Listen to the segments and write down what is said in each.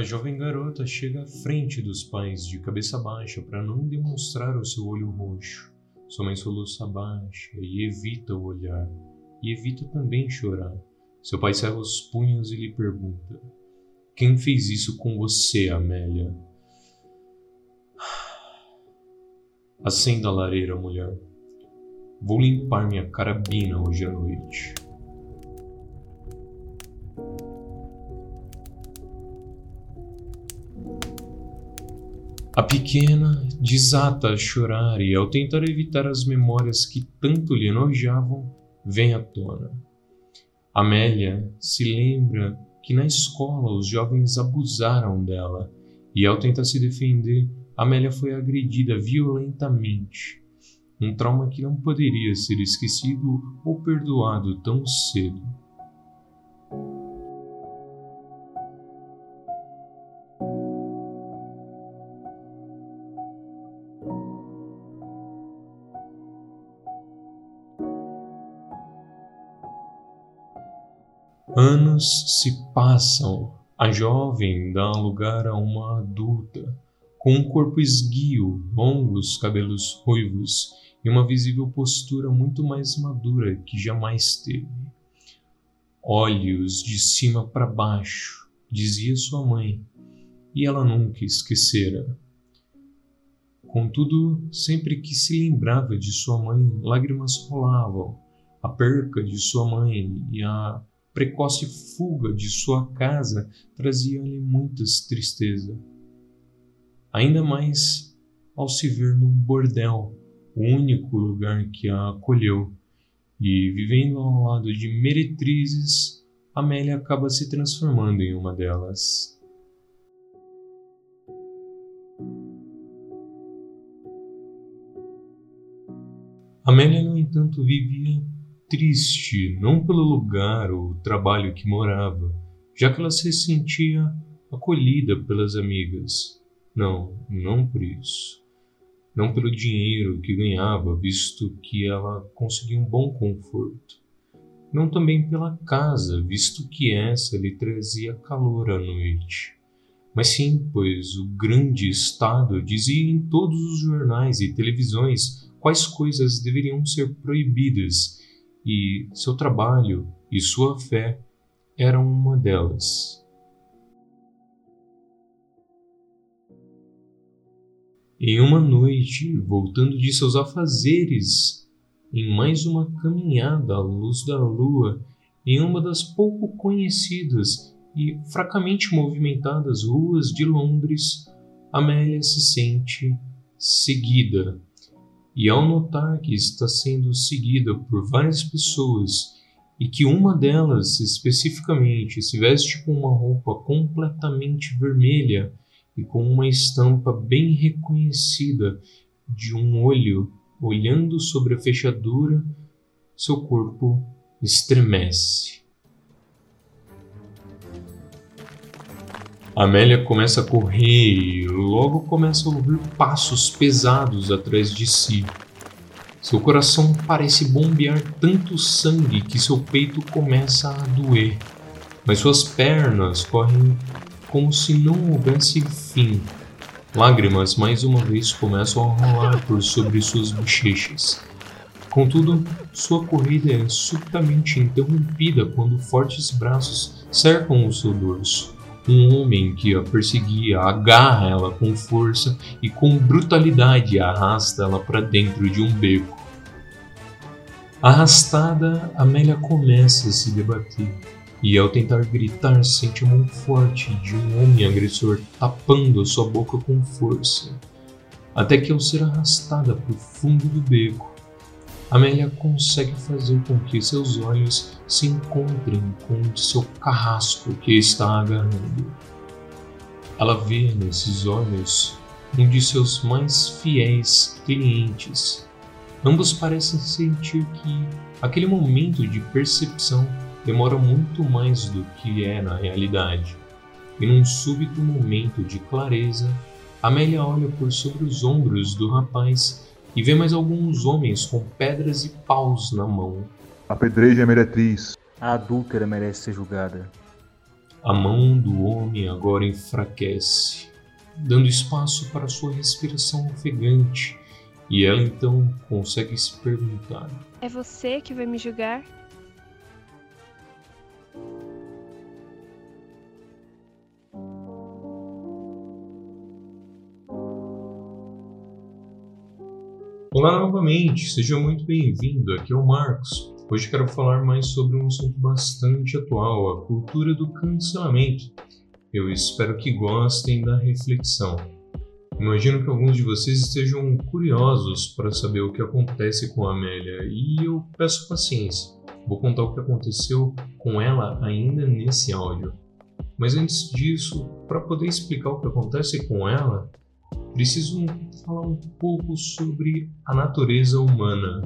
A jovem garota chega à frente dos pais de cabeça baixa para não demonstrar o seu olho roxo. Sua mãe soluça baixa e evita o olhar, e evita também chorar. Seu pai cerra os punhos e lhe pergunta: Quem fez isso com você, Amélia? Acenda a lareira, mulher. Vou limpar minha carabina hoje à noite. A pequena desata a chorar e, ao tentar evitar as memórias que tanto lhe enojavam, vem à tona. Amélia se lembra que na escola os jovens abusaram dela e, ao tentar se defender, Amélia foi agredida violentamente. Um trauma que não poderia ser esquecido ou perdoado tão cedo. Anos se passam. A jovem dá lugar a uma adulta, com um corpo esguio, longos cabelos ruivos e uma visível postura muito mais madura que jamais teve. Olhos de cima para baixo, dizia sua mãe, e ela nunca esquecera. Contudo, sempre que se lembrava de sua mãe, lágrimas rolavam. A perca de sua mãe e a precoce fuga de sua casa trazia-lhe muitas tristeza. Ainda mais ao se ver num bordel, o único lugar que a acolheu, e vivendo ao lado de meretrizes, Amélia acaba se transformando em uma delas. Amélia, no entanto, vivia triste, não pelo lugar ou trabalho que morava, já que ela se sentia acolhida pelas amigas. Não, não por isso. Não pelo dinheiro que ganhava, visto que ela conseguia um bom conforto. Não também pela casa, visto que essa lhe trazia calor à noite. Mas sim, pois o grande Estado dizia em todos os jornais e televisões quais coisas deveriam ser proibidas e seu trabalho e sua fé eram uma delas. Em uma noite, voltando de seus afazeres, em mais uma caminhada à luz da lua, em uma das pouco conhecidas e fracamente movimentadas ruas de Londres, Amélia se sente seguida e ao notar que está sendo seguida por várias pessoas e que uma delas especificamente se veste com uma roupa completamente vermelha e com uma estampa bem reconhecida de um olho olhando sobre a fechadura, seu corpo estremece. Amélia começa a correr e logo começa a ouvir passos pesados atrás de si. Seu coração parece bombear tanto sangue que seu peito começa a doer, mas suas pernas correm como se não houvesse fim. Lágrimas mais uma vez começam a rolar por sobre suas bochechas. Contudo, sua corrida é subitamente interrompida quando fortes braços cercam o seu dorso. Um homem que a perseguia agarra ela com força e com brutalidade arrasta ela para dentro de um beco. Arrastada, Amélia começa a se debater e, ao tentar gritar, sente a mão forte de um homem agressor tapando sua boca com força, até que, ao ser arrastada para o fundo do beco, Amélia consegue fazer com que seus olhos se encontrem com o de seu carrasco que está agarrando. Ela vê nesses olhos um de seus mais fiéis clientes. Ambos parecem sentir que aquele momento de percepção demora muito mais do que é na realidade. E num súbito momento de clareza, Amélia olha por sobre os ombros do rapaz e vê mais alguns homens com pedras e paus na mão. A meretriz. A adúltera merece ser julgada. A mão do homem agora enfraquece, dando espaço para sua respiração ofegante, e ela então consegue se perguntar: É você que vai me julgar? Olá novamente, seja muito bem-vindo. Aqui é o Marcos. Hoje quero falar mais sobre um assunto bastante atual, a cultura do cancelamento. Eu espero que gostem da reflexão. Imagino que alguns de vocês estejam curiosos para saber o que acontece com a Amélia e eu peço paciência. Vou contar o que aconteceu com ela ainda nesse áudio. Mas antes disso, para poder explicar o que acontece com ela, preciso falar um pouco sobre a natureza humana.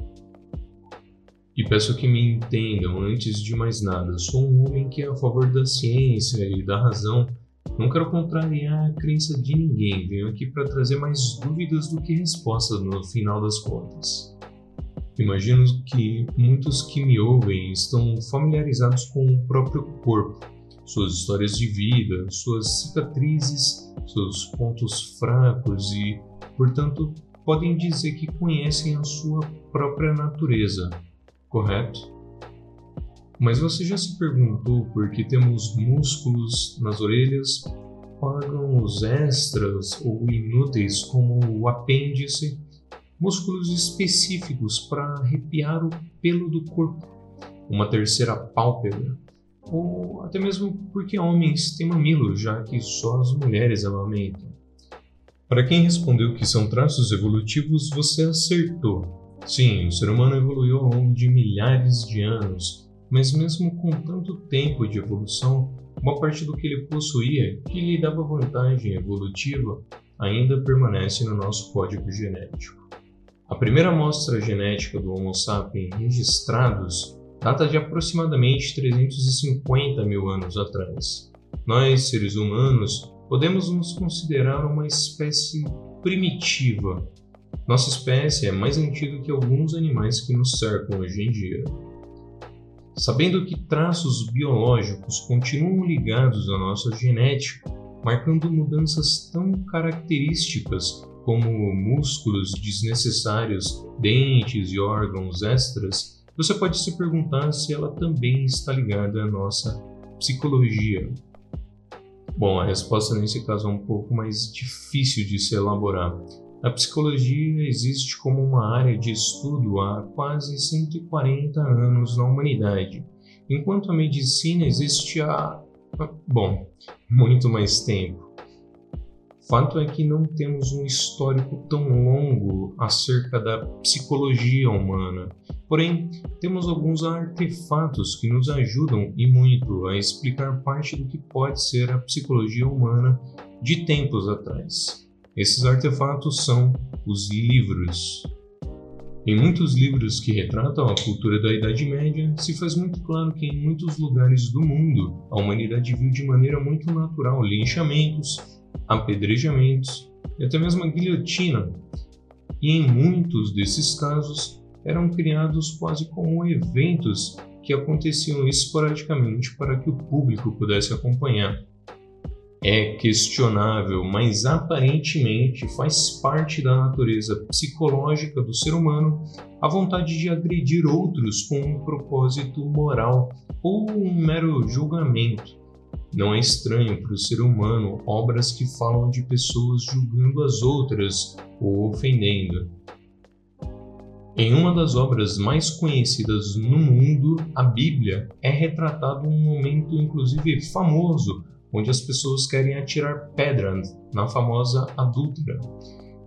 E peço que me entendam antes de mais nada. Sou um homem que é a favor da ciência e da razão. Não quero contrariar a crença de ninguém. Venho aqui para trazer mais dúvidas do que respostas no final das contas. Imagino que muitos que me ouvem estão familiarizados com o próprio corpo suas histórias de vida, suas cicatrizes, seus pontos fracos e, portanto, podem dizer que conhecem a sua própria natureza, correto? Mas você já se perguntou por que temos músculos nas orelhas, órgãos extras ou inúteis como o apêndice, músculos específicos para arrepiar o pelo do corpo, uma terceira pálpebra, ou até mesmo porque homens têm mamilo, já que só as mulheres amamentam. Para quem respondeu que são traços evolutivos, você acertou. Sim, o ser humano evoluiu ao longo de milhares de anos, mas mesmo com tanto tempo de evolução, uma parte do que ele possuía, que lhe dava vantagem evolutiva, ainda permanece no nosso código genético. A primeira amostra genética do Homo sapiens registrados data de aproximadamente 350 mil anos atrás. Nós, seres humanos, podemos nos considerar uma espécie primitiva. Nossa espécie é mais antiga que alguns animais que nos cercam hoje em dia. Sabendo que traços biológicos continuam ligados à nossa genética, marcando mudanças tão características como músculos desnecessários, dentes e órgãos extras, você pode se perguntar se ela também está ligada à nossa psicologia. Bom, a resposta nesse caso é um pouco mais difícil de se elaborar. A psicologia existe como uma área de estudo há quase 140 anos na humanidade, enquanto a medicina existe há, bom, muito mais tempo. Fato é que não temos um histórico tão longo acerca da psicologia humana, porém temos alguns artefatos que nos ajudam e muito a explicar parte do que pode ser a psicologia humana de tempos atrás. Esses artefatos são os livros. Em muitos livros que retratam a cultura da Idade Média, se faz muito claro que em muitos lugares do mundo a humanidade viu de maneira muito natural linchamentos, apedrejamentos e até mesmo a guilhotina. E em muitos desses casos eram criados quase como eventos que aconteciam esporadicamente para que o público pudesse acompanhar. É questionável, mas aparentemente faz parte da natureza psicológica do ser humano a vontade de agredir outros com um propósito moral ou um mero julgamento. Não é estranho para o ser humano obras que falam de pessoas julgando as outras ou ofendendo. Em uma das obras mais conhecidas no mundo, a Bíblia, é retratado um momento inclusive famoso, onde as pessoas querem atirar pedras na famosa adúltera,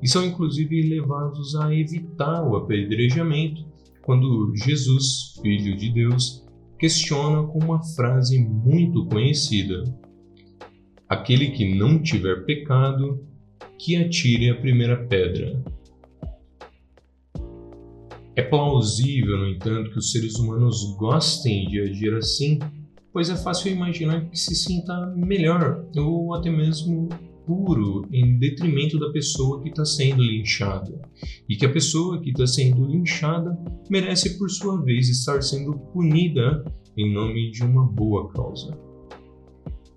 e são inclusive levados a evitar o apedrejamento quando Jesus, Filho de Deus, questiona com uma frase muito conhecida: Aquele que não tiver pecado, que atire a primeira pedra. É plausível, no entanto, que os seres humanos gostem de agir assim, pois é fácil imaginar que se sinta melhor ou até mesmo puro em detrimento da pessoa que está sendo linchada, e que a pessoa que está sendo linchada merece, por sua vez, estar sendo punida em nome de uma boa causa.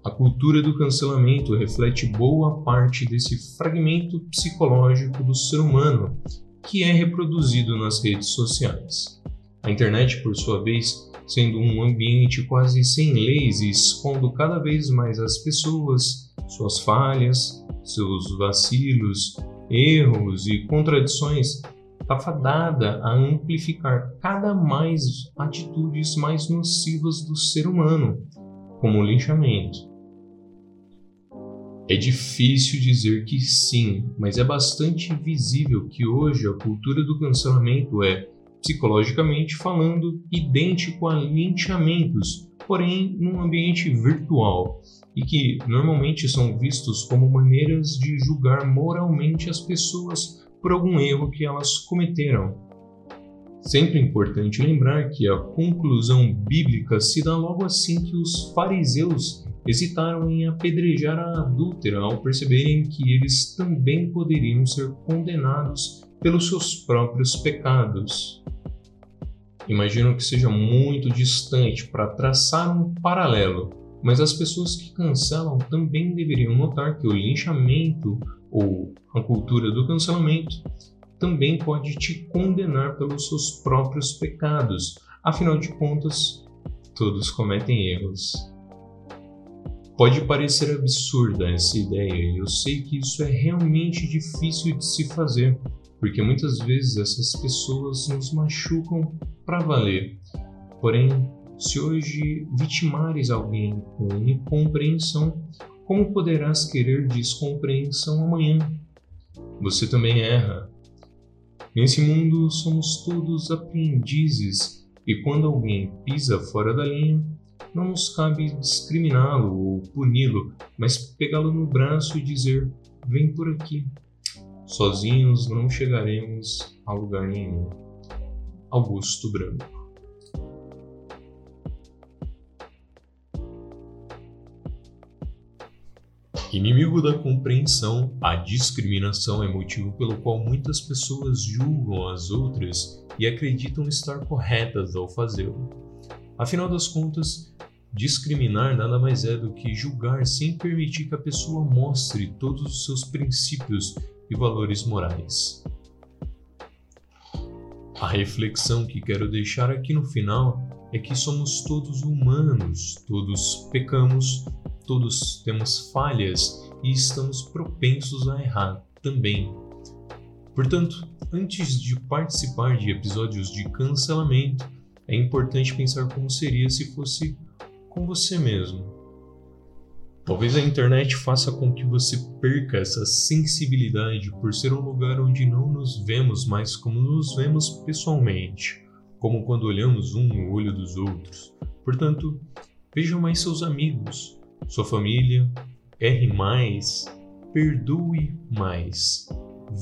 A cultura do cancelamento reflete boa parte desse fragmento psicológico do ser humano que é reproduzido nas redes sociais. A internet, por sua vez, sendo um ambiente quase sem leis e expondo cada vez mais as pessoas, suas falhas, seus vacilos, erros e contradições, está fadada a amplificar cada mais atitudes mais nocivas do ser humano, como o linchamento, é difícil dizer que sim, mas é bastante visível que hoje a cultura do cancelamento é, psicologicamente falando, idêntico a linchamentos, porém num ambiente virtual, e que normalmente são vistos como maneiras de julgar moralmente as pessoas por algum erro que elas cometeram. Sempre é importante lembrar que a conclusão bíblica se dá logo assim que os fariseus hesitaram em apedrejar a adúltera ao perceberem que eles também poderiam ser condenados pelos seus próprios pecados. Imagino que seja muito distante para traçar um paralelo, mas as pessoas que cancelam também deveriam notar que o linchamento ou a cultura do cancelamento também pode te condenar pelos seus próprios pecados. Afinal de contas, todos cometem erros. Pode parecer absurda essa ideia, e eu sei que isso é realmente difícil de se fazer, porque muitas vezes essas pessoas nos machucam para valer. Porém, se hoje vitimares alguém com incompreensão, como poderás querer descompreensão amanhã? Você também erra. Nesse mundo somos todos aprendizes, e quando alguém pisa fora da linha, não nos cabe discriminá-lo ou puni-lo, mas pegá-lo no braço e dizer: Vem por aqui. Sozinhos não chegaremos a lugar nenhum. Augusto Branco Inimigo da compreensão, a discriminação é motivo pelo qual muitas pessoas julgam as outras e acreditam estar corretas ao fazê-lo. Afinal das contas, discriminar nada mais é do que julgar sem permitir que a pessoa mostre todos os seus princípios e valores morais. A reflexão que quero deixar aqui no final é que somos todos humanos, todos pecamos, todos temos falhas e estamos propensos a errar também. Portanto, antes de participar de episódios de cancelamento, é importante pensar como seria se fosse com você mesmo. Talvez a internet faça com que você perca essa sensibilidade por ser um lugar onde não nos vemos mais como nos vemos pessoalmente, como quando olhamos um no olho dos outros. Portanto, veja mais seus amigos, sua família, erre mais, perdoe mais,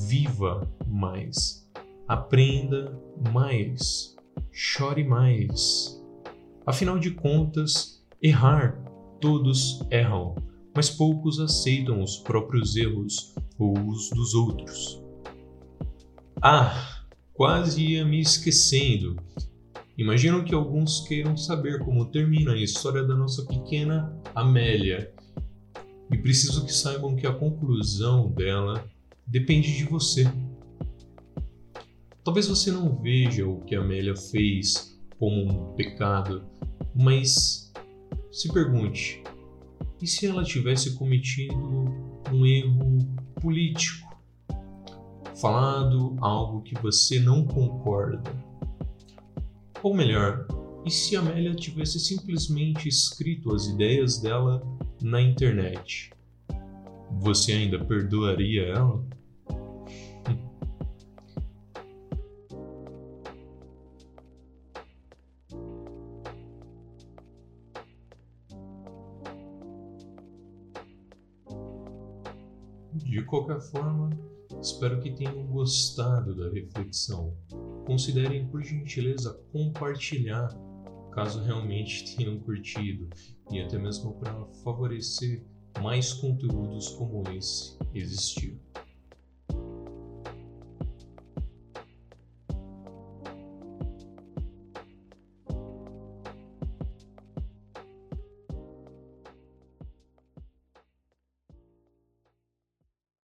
viva mais, aprenda mais, chore mais. Afinal de contas, errar, todos erram, mas poucos aceitam os próprios erros ou os dos outros. Ah, quase ia me esquecendo. Imagino que alguns queiram saber como termina a história da nossa pequena Amélia. E preciso que saibam que a conclusão dela depende de você. Talvez você não veja o que Amélia fez como um pecado, mas se pergunte: e se ela tivesse cometido um erro político? Falado algo que você não concorda? Ou melhor, e se Amélia tivesse simplesmente escrito as ideias dela na internet? Você ainda perdoaria ela? De qualquer forma, espero que tenham gostado da reflexão considerem por gentileza compartilhar caso realmente tenham curtido e até mesmo para favorecer mais conteúdos como esse existir.